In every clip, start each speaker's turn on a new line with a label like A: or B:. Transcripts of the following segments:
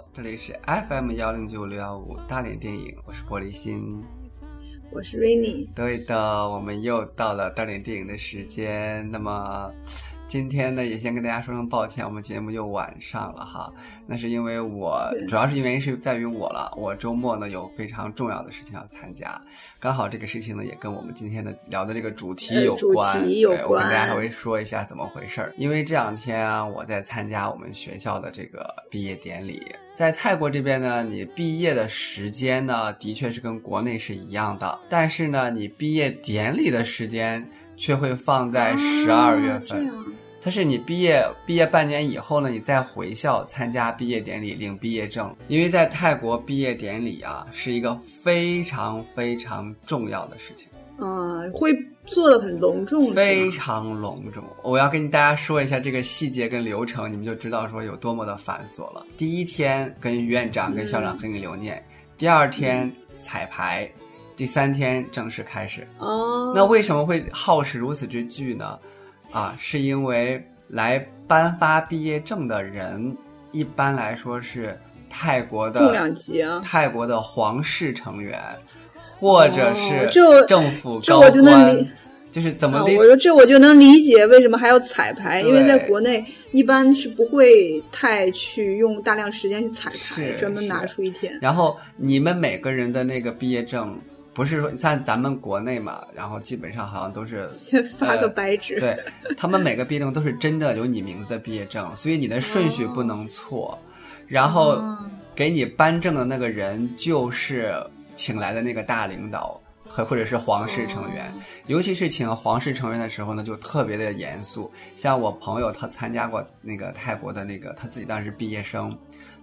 A: 好，这里是 FM 幺零九六幺五大连电影，我是玻璃心，
B: 我是 Rainy。
A: 对的，我们又到了大连电影的时间。那么今天呢，也先跟大家说声抱歉，我们节目又晚上了哈。那是因为我，主要是原因是在于我了。我周末呢有非常重要的事情要参加，刚好这个事情呢也跟我们今天的聊的这个主题有关。
B: 主题有
A: 关，我跟大家稍微说一下怎么回事儿。因为这两天啊，我在参加我们学校的这个毕业典礼。在泰国这边呢，你毕业的时间呢，的确是跟国内是一样的，但是呢，你毕业典礼的时间却会放在十二月份。它是你毕业毕业半年以后呢，你再回校参加毕业典礼领毕业证。因为在泰国毕业典礼啊，是一个非常非常重要的事情。
B: 嗯，会做的很隆重，
A: 非常隆重。我要跟大家说一下这个细节跟流程，你们就知道说有多么的繁琐了。第一天跟院长跟校长给你留念，第二天彩排，第三天正式开始。
B: 哦，
A: 那为什么会耗时如此之巨呢？啊，是因为来颁发毕业证的人，一般来说是泰国的
B: 重量级啊，
A: 泰国的皇室成员，或者是政府
B: 高官，
A: 就是怎么的？
B: 我说这我就能理解为什么还要彩排，因为在国内一般是不会太去用大量时间去彩排，专门拿出一天。
A: 然后你们每个人的那个毕业证。不是说在咱们国内嘛，然后基本上好像都是
B: 先发个白纸，
A: 对他们每个毕业证都是真的有你名字的毕业证，所以你的顺序不能错。然后给你颁证的那个人就是请来的那个大领导和或者是皇室成员，尤其是请皇室成员的时候呢，就特别的严肃。像我朋友他参加过那个泰国的那个他自己当时毕业生。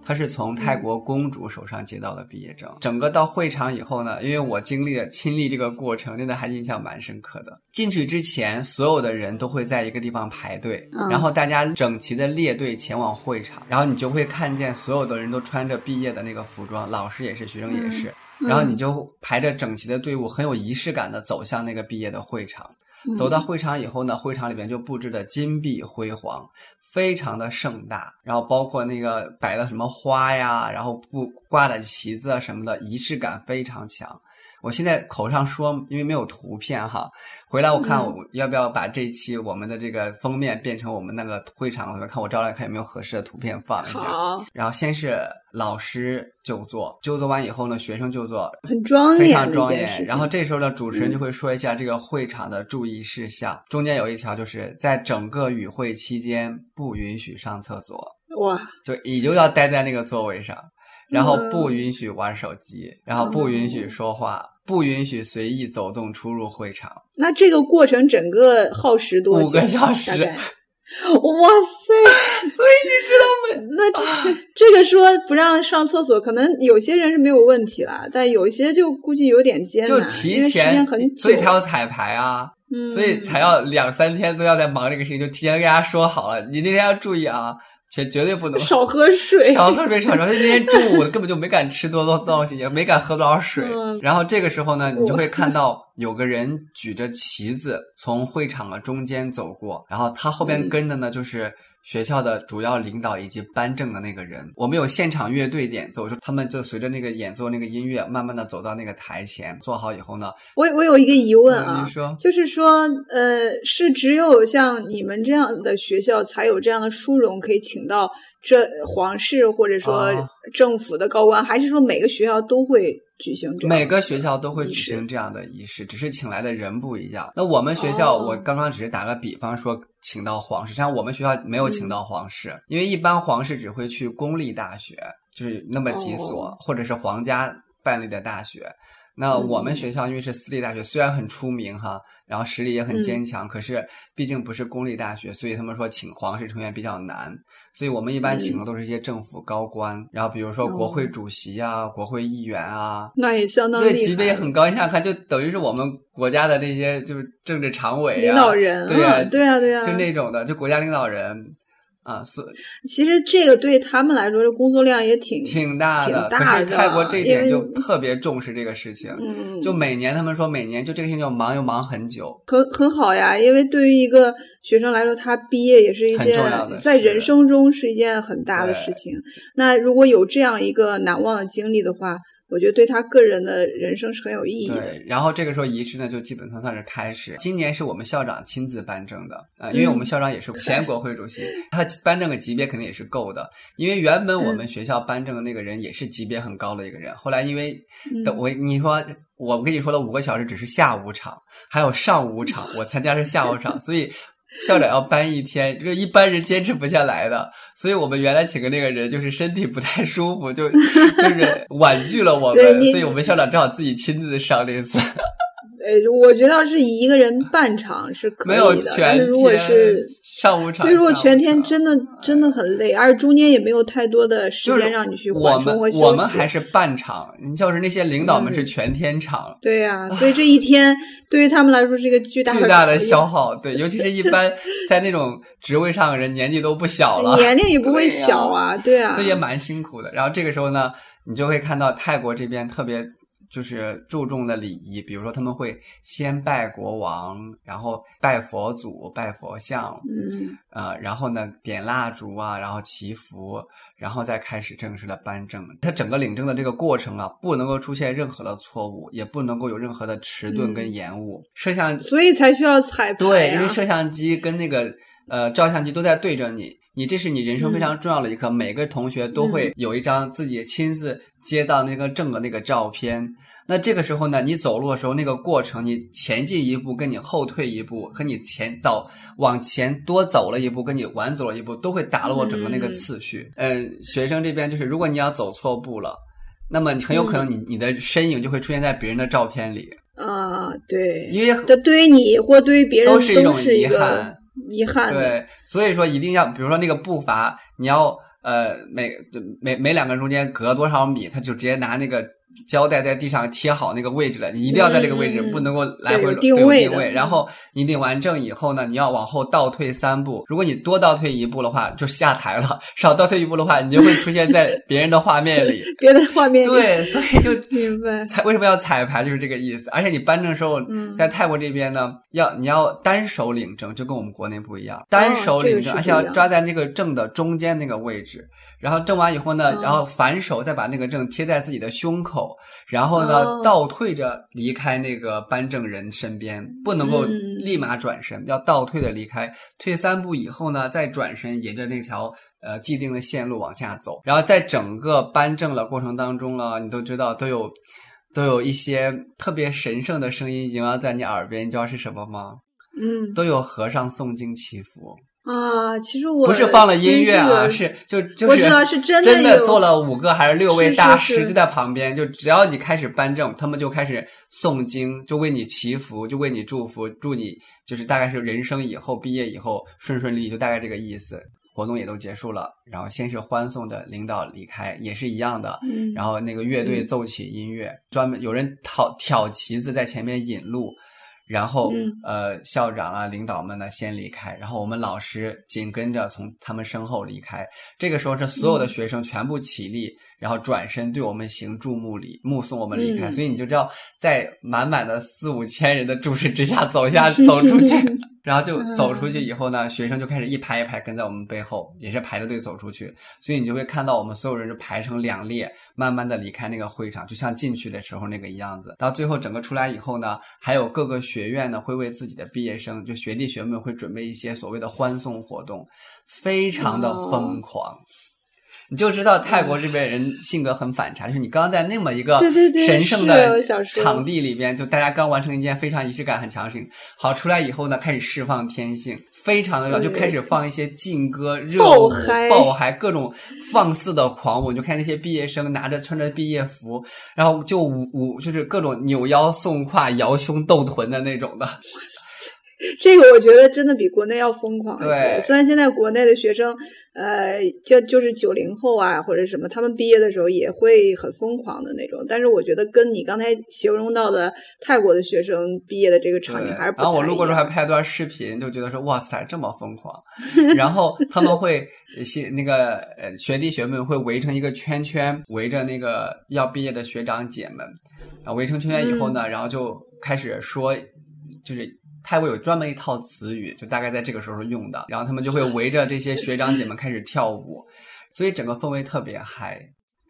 A: 他是从泰国公主手上接到了毕业证。整个到会场以后呢，因为我经历了亲历这个过程，真的还印象蛮深刻的。进去之前，所有的人都会在一个地方排队，然后大家整齐的列队前往会场，然后你就会看见所有的人都穿着毕业的那个服装，老师也是，学生也是，然后你就排着整齐的队伍，很有仪式感的走向那个毕业的会场。走到会场以后呢，会场里边就布置的金碧辉煌。非常的盛大，然后包括那个摆的什么花呀，然后布挂的旗子啊什么的，仪式感非常强。我现在口上说，因为没有图片哈，回来我看我要不要把这期我们的这个封面变成我们那个会场，我看我招来看有没有合适的图片放一下。
B: 好。
A: 然后先是老师就坐，就坐完以后呢，学生就坐，
B: 很庄严，
A: 非常庄严。然后这时候呢，主持人就会说一下这个会场的注意事项，中间有一条就是在整个与会期间不允许上厕所。
B: 哇！
A: 就你就要待在那个座位上。然后不允许玩手机，然后不允许说话，不允许随意走动出入会场。
B: 那这个过程整个耗时多
A: 久？五个小时。
B: 哇塞！
A: 所以你知道吗？
B: 那这个说不让上厕所，可能有些人是没有问题啦，但有一些就估计有点艰难，
A: 就提前
B: 很久，
A: 所以才要彩排啊，所以才要两三天都要在忙这个事情，就提前跟大家说好了，你那天要注意啊。绝绝对不能
B: 少喝水，
A: 少喝水，少喝。那天中午根本就没敢吃多多东西，也没敢喝多少水。然后这个时候呢，你就会看到有个人举着旗子从会场的中间走过，然后他后边跟的呢就是。学校的主要领导以及颁证的那个人，我们有现场乐队演奏，就他们就随着那个演奏那个音乐，慢慢的走到那个台前，做好以后呢，
B: 我我有一个疑问啊，
A: 你说，
B: 就是说，呃，是只有像你们这样的学校才有这样的殊荣，可以请到这皇室或者说政府的高官，还是说每个学校都会？举行这
A: 每个学校都会举行这样的仪式，只是请来的人不一样。那我们学校，我刚刚只是打个比方说，请到皇室，像我们学校没有请到皇室，因为一般皇室只会去公立大学，就是那么几所，或者是皇家办理的大学。那我们学校因为是私立大学，虽然很出名哈，然后实力也很坚强，可是毕竟不是公立大学，所以他们说请皇室成员比较难。所以我们一般请的都是一些政府高官，然后比如说国会主席啊、国会议员啊，
B: 那也相当
A: 对级别也很高。你想想看，就等于是我们国家的那些就是政治常委啊、
B: 领导人，
A: 对
B: 啊，对啊，对啊，
A: 就那种的，就国家领导人。啊，是
B: 其实这个对他们来说，这工作量也挺
A: 挺大的。
B: 挺大
A: 可是泰国这一点就特别重视这个事情，
B: 嗯，
A: 就每年他们说每年就这个事情就忙又忙很久。
B: 很很好呀，因为对于一个学生来说，他毕业也是一件在人生中是一件很大的事情。那如果有这样一个难忘的经历的话，我觉得对他个人的人生是很有意义的。
A: 对，然后这个时候仪式呢，就基本上算是开始。今年是我们校长亲自颁证的，呃，因为我们校长也是前国会主席，他颁证的级别肯定也是够的。因为原本我们学校颁证的那个人也是级别很高的一个人，后来因为
B: 等
A: 我你说我跟你说了五个小时只是下午场，还有上午场，我参加是下午场，所以。校长要搬一天，这一般人坚持不下来的，所以我们原来请的那个人就是身体不太舒服，就 就是婉拒了我们，所以我们校长只好自己亲自上这次。
B: 呃，我觉得要是一个人半场是可
A: 没有全
B: 是如果是
A: 上午场，
B: 对，如果全天真的真的很累，而且中间也没有太多的时间让你去
A: 我
B: 缓冲
A: 们
B: 和休息。
A: 我们还是半场，你就是那些领导们是
B: 嗯
A: 全天场，
B: 对呀、所以这一天对于他们来说是一个巨大
A: 巨大的消耗。对，尤其是一般在那种职位上的人年纪都不小了，
B: 年龄也不会小啊，对啊，
A: 所以也蛮辛苦的。然后这个时候呢，你就会看到泰国这边特别就是注重的礼仪，比如说他们会先拜国王，然后拜佛祖、拜佛像，
B: 嗯，
A: 呃，然后呢点蜡烛啊，然后祈福，然后再开始正式的颁证。它整个领证的这个过程啊，不能够出现任何的错误，也不能够有任何的迟钝跟延误。摄像
B: 所以才需要彩排、啊。
A: 对，因为摄像机跟那个呃照相机都在对着你，你这是你人生非常重要的一刻。每个同学都会有一张自己亲自接到那个证的那个照片。那这个时候呢，你走路的时候那个过程，你前进一步，跟你后退一步，和你前走往前多走了一步，跟你晚走了一步，都会打落整个那个
B: 嗯
A: 次序。嗯、学生这边就是，如果你要走错步了。那么很有可能你你的身影就会出现在别人的照片里，
B: 啊，对，
A: 因为
B: 这对于你或对于别人
A: 都是一种遗憾。
B: 遗憾。
A: 对，所以说一定要，比如说那个步伐，你要呃每每每两个人中间隔多少米，他就直接拿那个胶带在地上贴好那个位置了，你一定要在这个位置，
B: 嗯
A: 不能够来回
B: 定位的
A: 定位。然后你领完证以后呢，你要往后倒退三步，如果你多倒退一步的话，就下台了；少倒退一步的话，你就会出现在 别人的画面里。
B: 别的画面里
A: 对，所以就
B: 明白。
A: 彩为什么要彩排，就是这个意思。而且你颁证的时候，
B: 嗯
A: 在泰国这边呢，要你要单手领证，就跟我们国内不一样，单手领证，而且要抓在那个证的中间那个位置。然后证完以后呢，
B: 哦
A: 然后反手再把那个证贴在自己的胸口，然后呢、
B: 哦
A: 倒退着离开那个颁证人身边，不能够
B: 嗯
A: 立马转身，要倒退的离开。退三步以后呢，再转身沿着那条。呃，既定的线路往下走，然后在整个颁证的过程当中呢，你都知道都有都有一些特别神圣的声音萦绕在你耳边，你知道是什么吗？
B: 嗯
A: 都有和尚诵经祈福，
B: 啊，其实我
A: 不是放了音乐啊，
B: 这个
A: 是就就是
B: 我知道是真的
A: 真
B: 的
A: 做了五个还是六位大师就在旁边，就只要你开始颁证，他们就开始诵经，就为你祈福，就为你祝福，祝你就是大概是人生以后毕业以后顺顺利利，就大概这个意思。活动也都结束了，然后先是欢送的领导离开，也是一样的。
B: 嗯，
A: 然后那个乐队
B: 嗯
A: 奏起音乐，专门有人挑挑旗子在前面引路，然后、
B: 嗯
A: 呃校长啊领导们呢先离开，然后我们老师紧跟着从他们身后离开。这个时候是所有的
B: 嗯
A: 学生全部起立，然后转身对我们行注目礼，目送我们离开。
B: 嗯
A: 所以你就知道，在满满的四五千人的注视之下走下 走出去。然后就走出去以后呢，学生就开始一排一排跟在我们背后，也是排着队走出去。所以你就会看到我们所有人就排成两列，慢慢的离开那个会场，就像进去的时候那个样子。到最后整个出来以后呢，还有各个学院呢会为自己的毕业生，就学弟学妹们会准备一些所谓的欢送活动，非常的疯狂。你就知道泰国这边人性格很反差，就是你刚刚在那么一个神圣的场地里边，就大家刚完成一件非常仪式感很强的事情，好出来以后呢，开始释放天性，非常的热
B: 就
A: 开始放一些劲歌、热舞、
B: 嗨
A: 爆嗨，各种放肆的狂舞。你就看那些毕业生拿着穿着毕业服，然后就舞舞，就是各种扭腰送胯、摇胸斗臀的那种的。
B: 这个我觉得真的比国内要疯狂一些。
A: 对
B: 虽然现在国内的学生，呃，就就是九零后啊或者什么，他们毕业的时候也会很疯狂的那种，但是我觉得跟你刚才形容到的泰国的学生毕业的这个场景还是不
A: 然后我路过时候还
B: 样。
A: 拍段视频，就觉得说哇塞这么疯狂。然后他们会学那个呃学弟学妹会围成一个圈圈，围着那个要毕业的学长姐们，然后围成圈圈以后
B: 嗯
A: 呢，然后就开始说，就是。泰国有专门一套词语，就大概在这个时候用的，然后他们就会围着这些学长姐们开始跳舞，所以整个氛围特别嗨。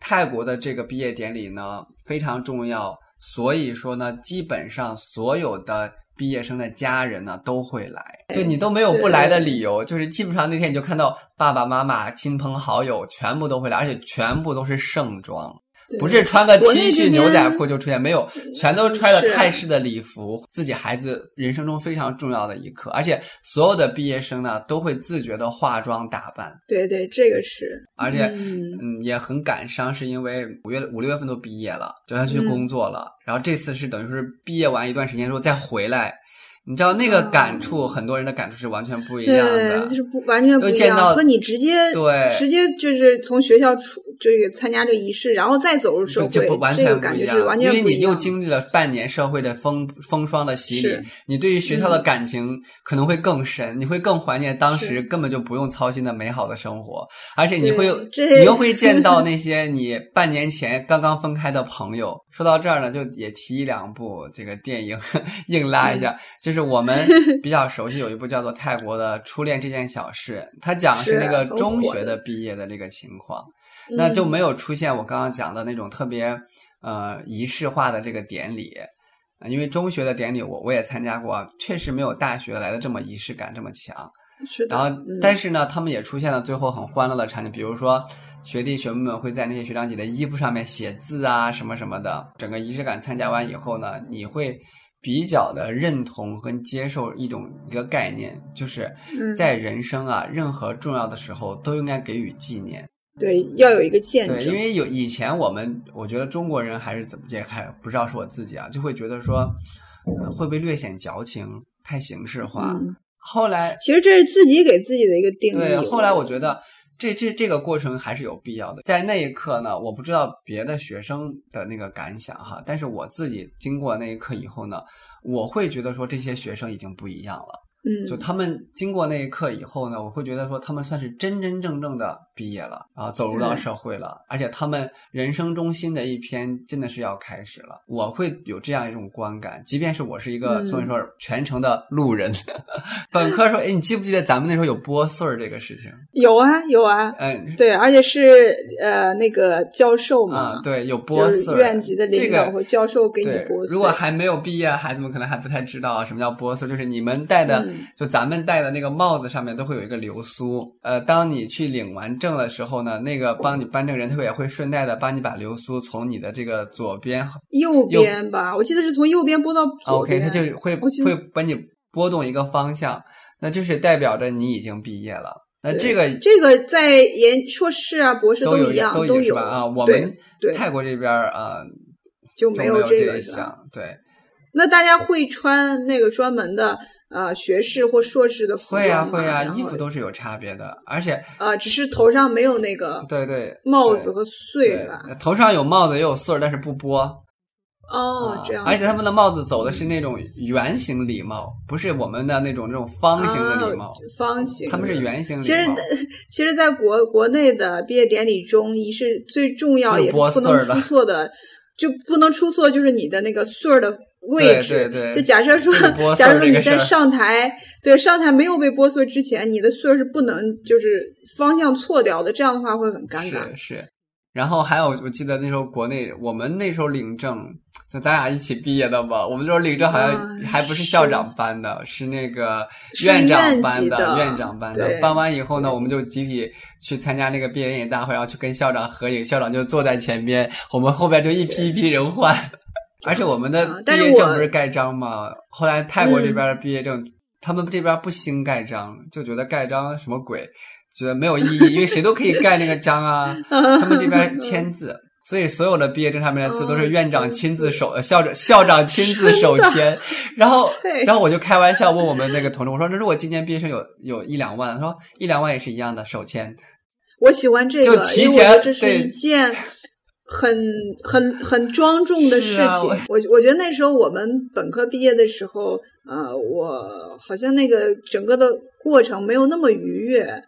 A: 泰国的这个毕业典礼呢非常重要，所以说呢，基本上所有的毕业生的家人呢都会来，就你都没有不来的理由，就是基本上那天你就看到爸爸妈妈、亲朋好友全部都会来，而且全部都是盛装。
B: 对
A: 不是穿个 T 恤牛仔裤就出现，没有，全都穿了泰式的礼服，自己孩子人生中非常重要的一刻，而且所有的毕业生呢都会自觉的化妆打扮，
B: 对对，这个是，
A: 而且
B: 嗯。
A: 嗯也很感伤，是因为五月五六月份都毕业了，就要去
B: 嗯。
A: 工作了，然后这次是等于是毕业完一段时间之后再回来，你知道那个感触，很多人的感触是完全不一样的
B: 就。是不完全不一样，
A: 都见到
B: 和你直接
A: 对
B: 直接就是从学校出这个参加这个仪式，然后再走入社
A: 就
B: 会，
A: 不完
B: 这个感
A: 全不一样，
B: 完全
A: 因为你。又经历了半年社会的风风霜的洗礼，你对于学校的
B: 嗯
A: 感情可能会更深，你会更怀念当时根本就不用操心的美好的生活，而且你会你又会见到 那些你半年前刚刚分开的朋友。说到这儿呢，就也提一两部这个电影 硬拉一下，
B: 嗯
A: 就是我们 比较熟悉有一部叫做《泰国的初恋这件小事》，它讲的是
B: 是
A: 那个中学
B: 的
A: 的毕业的这个情况。那就
B: 嗯
A: 没有出现我刚刚讲的那种特别呃仪式化的这个典礼。呃因为中学的典礼我我也参加过，确实没有大学来的这么仪式感这么强。
B: 是的，
A: 然后，
B: 嗯
A: 但是呢，他们也出现了最后很欢乐的场景，比如说学弟学妹们会在那些学长姐的衣服上面写字啊，什么什么的。整个仪式感参加完以后呢，你会比较的认同跟接受一种一个概念，就是
B: 嗯
A: 在人生啊任何重要的时候都应该给予纪念。
B: 对要有一个见
A: 对，
B: 证，
A: 因为有以前我们，我觉得中国人还是怎么也还不知道是我自己啊，就会觉得说，呃会不会略显矫情，太形式化。
B: 嗯
A: 后来，
B: 其实这是自己给自己的一个定义。
A: 对，后来我觉得这这这个过程还是有必要的。在那一刻呢，我不知道别的学生的那个感想哈，但是我自己经过那一刻以后呢，我会觉得说这些学生已经不一样了。
B: 嗯，
A: 就他们经过那一刻以后呢，我会觉得说他们算是真真正正的毕业了然后，走入到社会了，而且他们人生中新的一篇真的是要开始了。我会有这样一种观感，即便是我是一个
B: 嗯
A: 所以说全程的路人。本科时候，哎，你记不记得咱们那时候有拨穗儿这个事情？
B: 有啊有啊，
A: 嗯。
B: 对，而且是呃那个教授嘛，
A: 啊、对，有拨穗儿，
B: 院级的领
A: 这个
B: 导和教授给你
A: 对
B: 拨穗。
A: 如果还没有毕业，孩子们可能还不太知道什么叫拨穗，就是你们戴的，
B: 嗯
A: 就咱们戴的那个帽子上面都会有一个流苏。呃，当你去领完证的时候呢，那个帮你颁证人他也会顺带的帮你把流苏从你的这个左边
B: 右边吧，我记得是从右边拨到左
A: ，OK，
B: 边。
A: 他就会会帮你拨动一个方向，那就是代表着你已经毕业了。那这个
B: 这个在研硕士啊、博士
A: 都
B: 一样，
A: 都
B: 有
A: 是吧？啊，我们
B: 对
A: 泰国这边啊呃
B: 就没
A: 有
B: 这个
A: 对。
B: 那大家会穿那个专门的呃学士或硕士的服装
A: 会
B: 啊、
A: 会
B: 啊、
A: 衣服都是有差别的，而且
B: 呃，只是头上没有那个
A: 对对对
B: 帽子和穗
A: 对
B: 吧？
A: 头上有帽子也有穗儿，但是不拨。啊，
B: 哦这样子。
A: 而且他们的帽子走的是那种圆形礼帽，不是我们的那种那种方形的礼帽，
B: 啊方形，
A: 他们是。圆形礼
B: 其实
A: 帽。，
B: 其实，在国国内的毕业典礼中，仪式最重要也是不能出错的，就不能出错，就是你的那个穗儿的位置。
A: 对对对
B: 就假设说假如说你在上台，对上台没有被拨穗之前，你的穗儿是不能就是方向错掉的，这样的话会很尴尬。
A: 是是。然后还有，我记得那时候国内我们那时候领证，就咱俩一起毕业的吧。我们那时候领证好像
B: 啊
A: 还不是校长颁的，是那个院长
B: 院
A: 颁
B: 级的
A: 院长颁的。
B: 对
A: 颁完以后呢，我们就集体去参加那个毕业典礼大会，然后去跟校长合影，校长就坐在前边，我们后边就一批一批人换。而且我们的毕业证不是盖章吗？后来泰国这
B: 嗯
A: 边的毕业证，他们这边不兴盖章，就觉得盖章什么鬼，觉得没有意义，因为谁都可以盖那个章啊。他们这边签字，所以所有的毕业证上面的字都是院长亲自手，校长校长亲自手签。然后，然后我就开玩笑问我们那个同事，我说：“这如果今年毕业生有有一两万，他说一两万也是一样的手签。”
B: 我喜欢这个，
A: 就提前
B: 这是一件很很很庄重的事情。我我觉得那时候我们本科毕业的时候，呃，我好像那个整个的过程没有那么愉悦。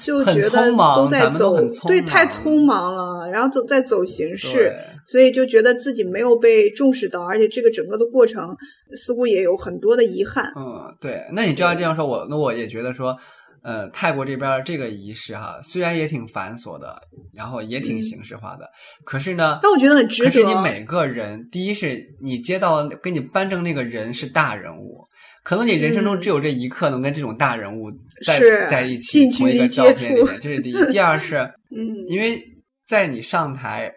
B: 就觉得
A: 都
B: 在走，对，太匆忙了，然后走在走形式，所以就觉得自己没有被重视到，而且这个整个的过程似乎也有很多的遗憾。
A: 嗯，对，那你这样这样说，我那我也觉得说，呃，泰国这边这个仪式哈，虽然也挺繁琐的，然后也挺形式化的，可是呢，
B: 但我觉得很值得。
A: 可是你每个人，第一是你接到给你颁证那个人是大人物。可能你人生中只有这一刻能跟这种大人物在在一起同一个照片里面，这是第一。第二是，
B: 嗯，
A: 因为在你上台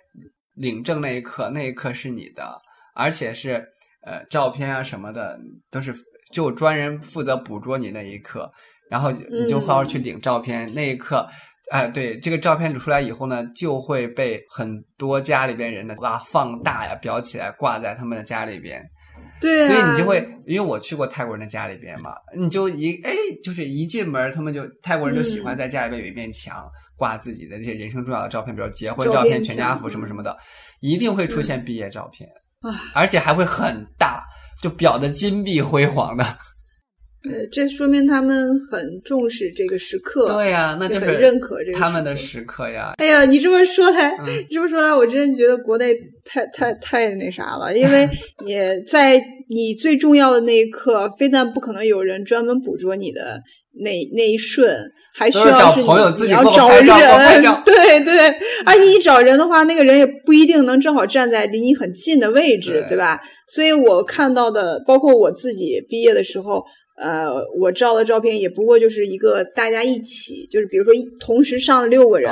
A: 领证那一刻，那一刻是你的，而且是呃照片啊什么的都是就专人负责捕捉你那一刻，然后你就好好去领照片。那一刻，哎，对，这个照片领出来以后呢，就会被很多家里边人呢把它放大呀，裱起来挂在他们的家里边。
B: 对，
A: 所以你就会，因为我去过泰国人的家里边嘛，你就一哎，就是一进门，他们就泰国人就喜欢在家里边有一面墙挂自己的这些人生重要的照片，比如结婚照片、全家福什么什么的，一定会出现毕业照片，而且还会很大，就裱的金碧辉煌的。
B: 呃，这说明他们很重视这个时刻。
A: 对呀，那就是
B: 认可这个
A: 他们的时刻呀。
B: 哎呀，你这么说来，你这么说来，我真的觉得国内太太太那啥了，因为 也在你最重要的那一刻，非但不可能有人专门捕捉你的那那一瞬，还需要是你要找人，对对。而你找人的话，那个人也不一定能正好站在离你很近的位置，对吧？所以我看到的，包括我自己毕业的时候。呃，我照的照片也不过就是一个大家一起，就是比如说同时上了六个人，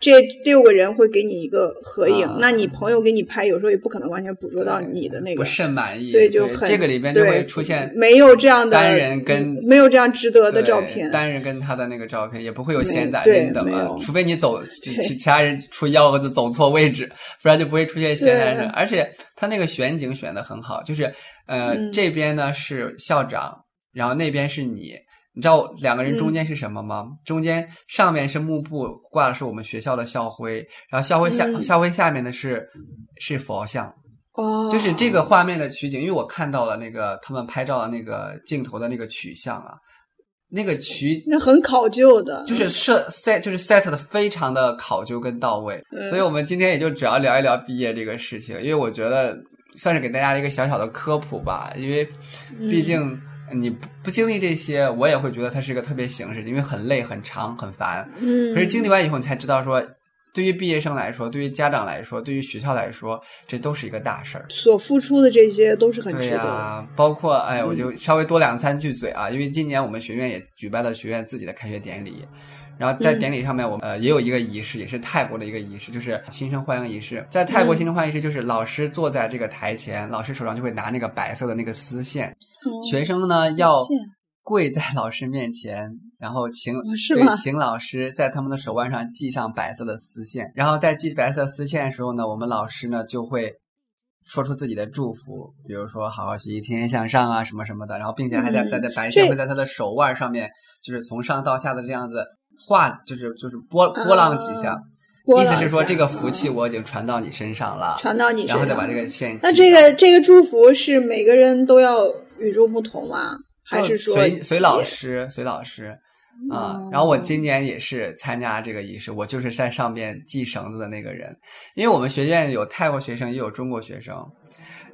B: 这六个人会给你一个合影。那你朋友给你拍，有时候也不可能完全捕捉到你的那个，
A: 不甚满意，
B: 所以就很
A: 这个里边就会出现
B: 没有这样的
A: 单人跟
B: 没有这样值得的照片，
A: 单人跟他的那个照片也不会有闲杂人等啊，除非你走其其他人出幺蛾子走错位置，不然就不会出现闲杂人。而且他那个选景选的很好，就是呃这边呢是校长。然后那边是你，你知道两个人中间是什么吗？中间上面是幕布挂的是我们学校的校徽，然后校徽下校徽下面的是是佛像。
B: 哦，
A: 就是这个画面的取景，因为我看到了那个他们拍照的那个镜头的那个取向啊，那个取
B: 那很考究的，
A: 就是设 set 就是 set 的非常的考究跟到位。所以我们今天也就主要聊一聊毕业这个事情，因为我觉得算是给大家一个小小的科普吧，因为毕竟。你不不经历这些，我也会觉得它是一个特别形式，因为很累、很长、很烦。
B: 嗯。
A: 可是经历完以后，你才知道说，对于毕业生来说，对于家长来说，对于学校来说，这都是一个大事儿。
B: 所付出的这些都是很值
A: 得。对呀，包括哎，我就稍微多两三句嘴啊，因为今年我们学院也举办了学院自己的开学典礼。然后在典礼上面，我们呃也有一个仪式，也是泰国的一个仪式，就是新生欢迎仪式。在泰国新生欢迎仪式，就是老师坐在这个台前，老师手上就会拿那个白色的那个丝线，学生呢要跪在老师面前，然后请对请老师在他们的手腕上系上白色的丝线。然后在系白色丝线的时候呢，我们老师呢就会说出自己的祝福，比如说好好学习，天天向上啊什么什么的。然后并且还在在在白线会在他的手腕上面，就是从上到下的这样子。画就是就是波波浪几下，意思是说这个福气我已经传到你身上了，
B: 传到你，
A: 然后再把这个线。
B: 那这个这个祝福是每个人都要与众不同吗？还是说
A: 随随老师随老师啊？然后我今年也是参加这个仪式，我就是在上边系绳子的那个人，因为我们学院有泰国学生也有中国学生。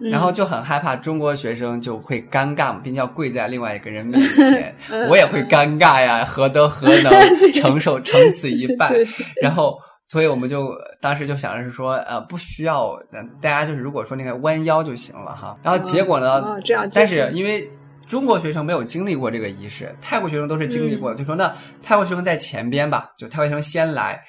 A: 然后就很害怕中国学生就会尴尬嘛，并且要跪在另外一个人面前，我也会尴尬呀，何德何能 承受承此一 拜？然后，所以我们就当时就想着是说，呃，不需要，大家就是如果说那个弯腰就行了哈。然后结果
B: 呢？这样，
A: 但是因为中国学生没有经历过这个仪式，泰国学生都是经历过的，就说那泰国学生在前边吧，就泰国学生先来。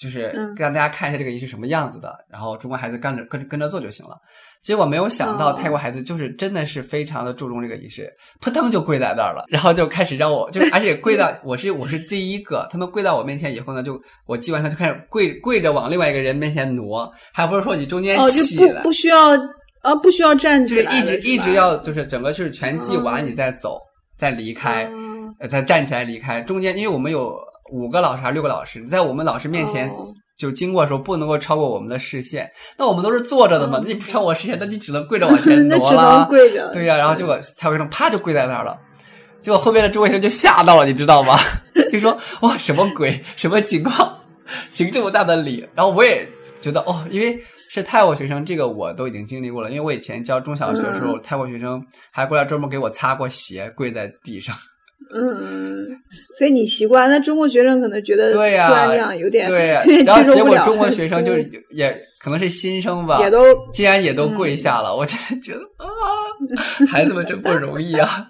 A: 就是让大家看一下这个仪式什么样子的，然后中国孩子跟着跟跟着做就行了。结果没有想到泰国孩子就是真的是非常的注重这个仪式，扑腾就跪在那儿了，然后就开始让我就是而且跪到 我是我是第一个，他们跪到我面前以后呢，就我祭完上就开始跪跪着往另外一个人面前挪，还不是说你中间起
B: 来，不需要啊不需要站
A: 起来，就是一直一直要就是整个是全祭完你再走再离开，再站起来离开，中间因为我们有。五个老师还是六个老师？在我们老师面前就经过的时候，不能够超过我们的视线。那我们都是坐着的嘛，那你不超过视线，那你只能跪着 往前挪了。
B: 跪着。
A: 对呀，然后结果蔡卫生啪就跪在那儿了，结果后面的中学生就吓到了，你知道吗？就说哇什么鬼？什么情况？行这么大的礼？然后我也觉得哦，因为是泰国学生，这个我都已经经历过了。因为我以前教中小学的时候，泰国学生还过来专门给我擦过鞋，跪在地上。
B: 嗯，所以你习惯，那中国学生可能觉得
A: 对呀，
B: 突然这样有点
A: 对呀，然后结果中国学生 就是也可能是新生吧，
B: 也都
A: 竟然也都跪下了，我真的 觉得啊，孩子们真不容易啊。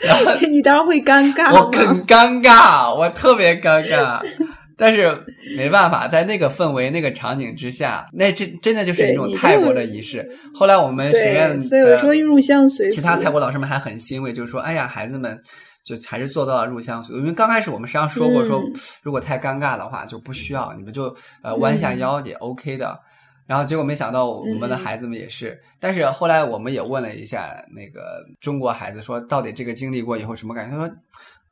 A: 然后
B: 你当然会尴尬，
A: 我很尴尬，我特别尴尬，但是没办法，在那个氛围、那个场景之下，那真真的就是一种泰国的仪式。后来我们学院，
B: 所以我说入乡随
A: 其他泰国老师们还很欣慰，就是说，哎呀，孩子们。就还是做到了入乡随俗，因为刚开始我们实际上说过，说如果太尴尬的话就不需要，你们就呃弯下腰也 OK 的。然后结果没想到我们的孩子们也是，但是后来我们也问了一下那个中国孩子，说到底这个经历过以后什么感觉？他说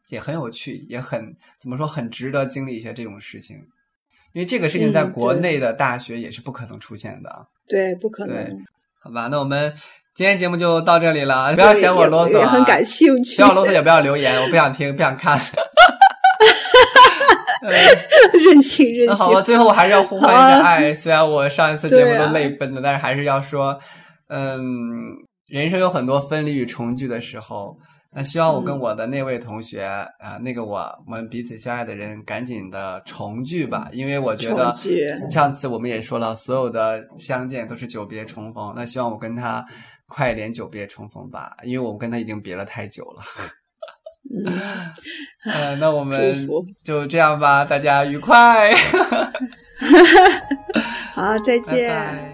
A: 也很有趣，也很怎么说很值得经历一下这种事情，因为这个事情在国内的大学也是不可能出现的。
B: 对，不可能。
A: 好吧，那我们。今天节目就到这里了，不要嫌我啰嗦
B: 啊！很感兴趣，
A: 嫌我啰嗦也不要留言，我不想听，不想看。
B: 任性任性。那
A: 好了，最后我还是要呼唤一下爱。虽然我上一次节目都泪奔了，但是还是要说，嗯，人生有很多分离与重聚的时候。那希望我跟我的那位同学啊，那个我我们彼此相爱的人，赶紧的重聚吧，因为我觉得上次我们也说了，所有的相见都是久别重逢。那希望我跟他。快点久别重逢吧，因为我们跟他已经别了太久了。嗯，那我们就这样吧，大家愉快。
B: 好，再见。
C: 又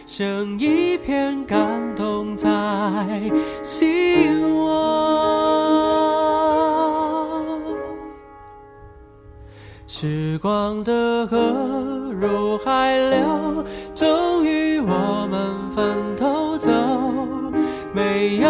C: 剩一片感动在心窝。时光的河入海流，终于我们分头走。没有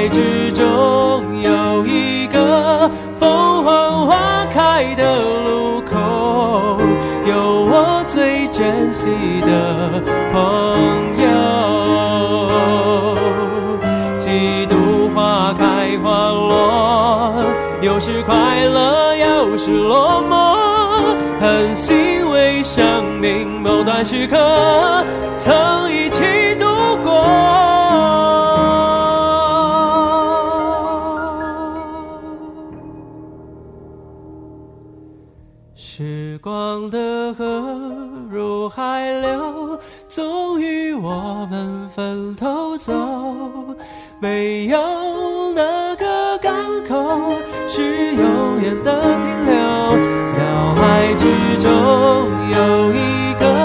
C: 海之中有一个凤凰花开的路口，有我最珍惜的朋友。几度花开花落，有时快乐，有时落寞，很欣慰生命某段时刻曾一起时光的河入海流，终于我们分头走。没有哪个港口是永远的停留。脑海之中有一个